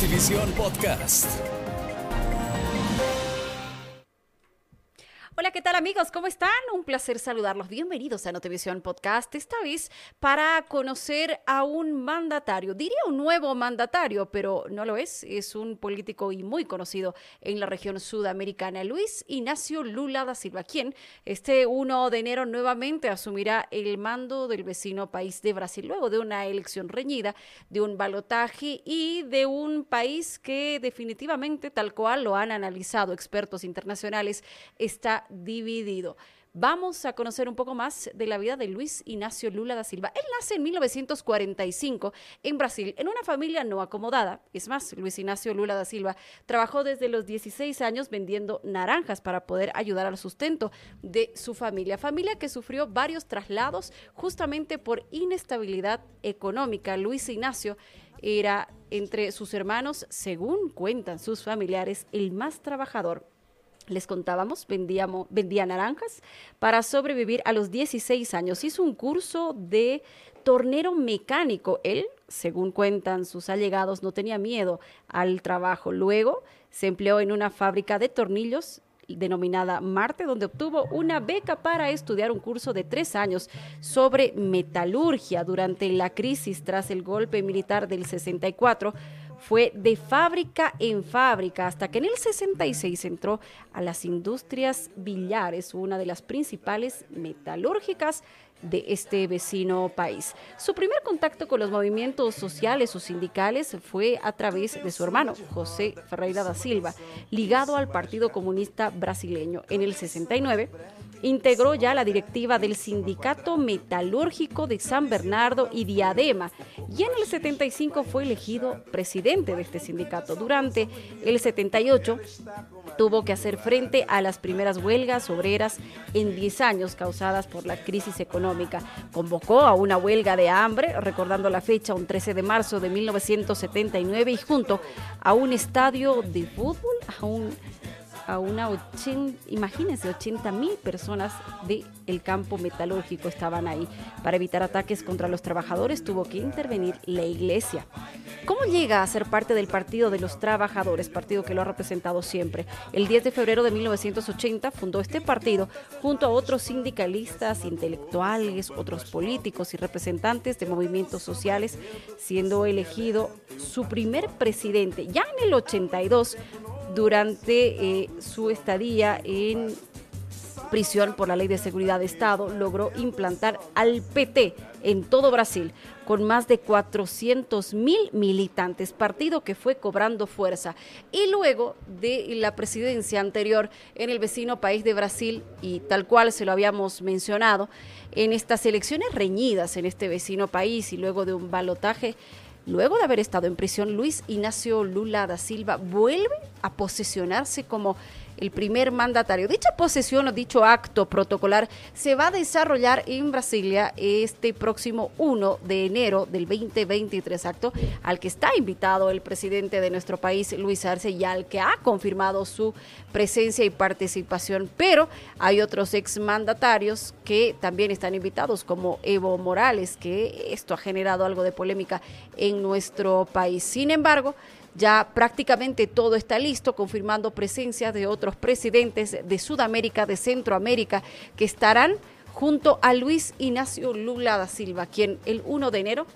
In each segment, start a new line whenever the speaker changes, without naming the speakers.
Notivisión Podcast.
Hola, ¿qué tal amigos? ¿Cómo están? Un placer saludarlos. Bienvenidos a Notivisión Podcast, esta vez para conocer a un mandatario, diría un nuevo mandatario, pero no lo es, es un político y muy conocido en la región sudamericana, Luis Ignacio Lula da Silva, quien este 1 de enero nuevamente asumirá el mando del vecino país de Brasil, luego de una elección reñida, de un balotaje y de un país que definitivamente, tal cual lo han analizado expertos internacionales, está dividido. Vamos a conocer un poco más de la vida de Luis Ignacio Lula da Silva. Él nace en 1945 en Brasil, en una familia no acomodada. Es más, Luis Ignacio Lula da Silva trabajó desde los 16 años vendiendo naranjas para poder ayudar al sustento de su familia. Familia que sufrió varios traslados justamente por inestabilidad económica. Luis Ignacio era entre sus hermanos, según cuentan sus familiares, el más trabajador les contábamos, vendíamos, vendía naranjas para sobrevivir a los 16 años. Hizo un curso de tornero mecánico. Él, según cuentan sus allegados, no tenía miedo al trabajo. Luego se empleó en una fábrica de tornillos denominada Marte, donde obtuvo una beca para estudiar un curso de tres años sobre metalurgia durante la crisis tras el golpe militar del 64 fue de fábrica en fábrica hasta que en el 66 entró a las industrias billares, una de las principales metalúrgicas de este vecino país. Su primer contacto con los movimientos sociales o sindicales fue a través de su hermano, José Ferreira da Silva, ligado al Partido Comunista Brasileño. En el 69 integró ya la directiva del Sindicato Metalúrgico de San Bernardo y Diadema y en el 75 fue elegido presidente de este sindicato. Durante el 78 tuvo que hacer frente a las primeras huelgas obreras en 10 años causadas por la crisis económica. Convocó a una huelga de hambre, recordando la fecha, un 13 de marzo de 1979 y junto a un estadio de fútbol, a un a una 80, imagínense, 80 mil personas del el campo metalúrgico estaban ahí. Para evitar ataques contra los trabajadores tuvo que intervenir la iglesia. ¿Cómo llega a ser parte del Partido de los Trabajadores, partido que lo ha representado siempre? El 10 de febrero de 1980 fundó este partido junto a otros sindicalistas, intelectuales, otros políticos y representantes de movimientos sociales, siendo elegido su primer presidente. Ya en el 82 durante eh, su estadía en prisión por la Ley de Seguridad de Estado, logró implantar al PT en todo Brasil, con más de 400 mil militantes, partido que fue cobrando fuerza. Y luego de la presidencia anterior en el vecino país de Brasil, y tal cual se lo habíamos mencionado, en estas elecciones reñidas en este vecino país y luego de un balotaje, Luego de haber estado en prisión, Luis Ignacio Lula da Silva vuelve a posesionarse como el primer mandatario. Dicha posesión o dicho acto protocolar se va a desarrollar en Brasilia este próximo 1 de enero del 2023, acto al que está invitado el presidente de nuestro país, Luis Arce, y al que ha confirmado su presencia y participación. Pero hay otros exmandatarios que también están invitados, como Evo Morales, que esto ha generado algo de polémica en nuestro país. Sin embargo, ya prácticamente todo está listo, confirmando presencia de otros presidentes de Sudamérica, de Centroamérica, que estarán junto a Luis Ignacio Lula da Silva, quien el 1 de enero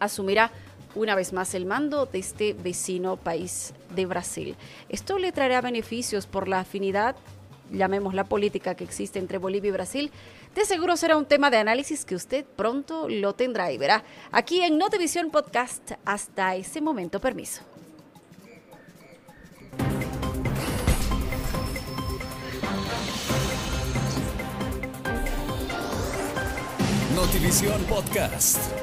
asumirá una vez más el mando de este vecino país de Brasil. Esto le traerá beneficios por la afinidad, llamemos la política que existe entre Bolivia y Brasil. De seguro será un tema de análisis que usted pronto lo tendrá y verá aquí en Notivisión Podcast. Hasta ese momento, permiso.
Notivisión Podcast.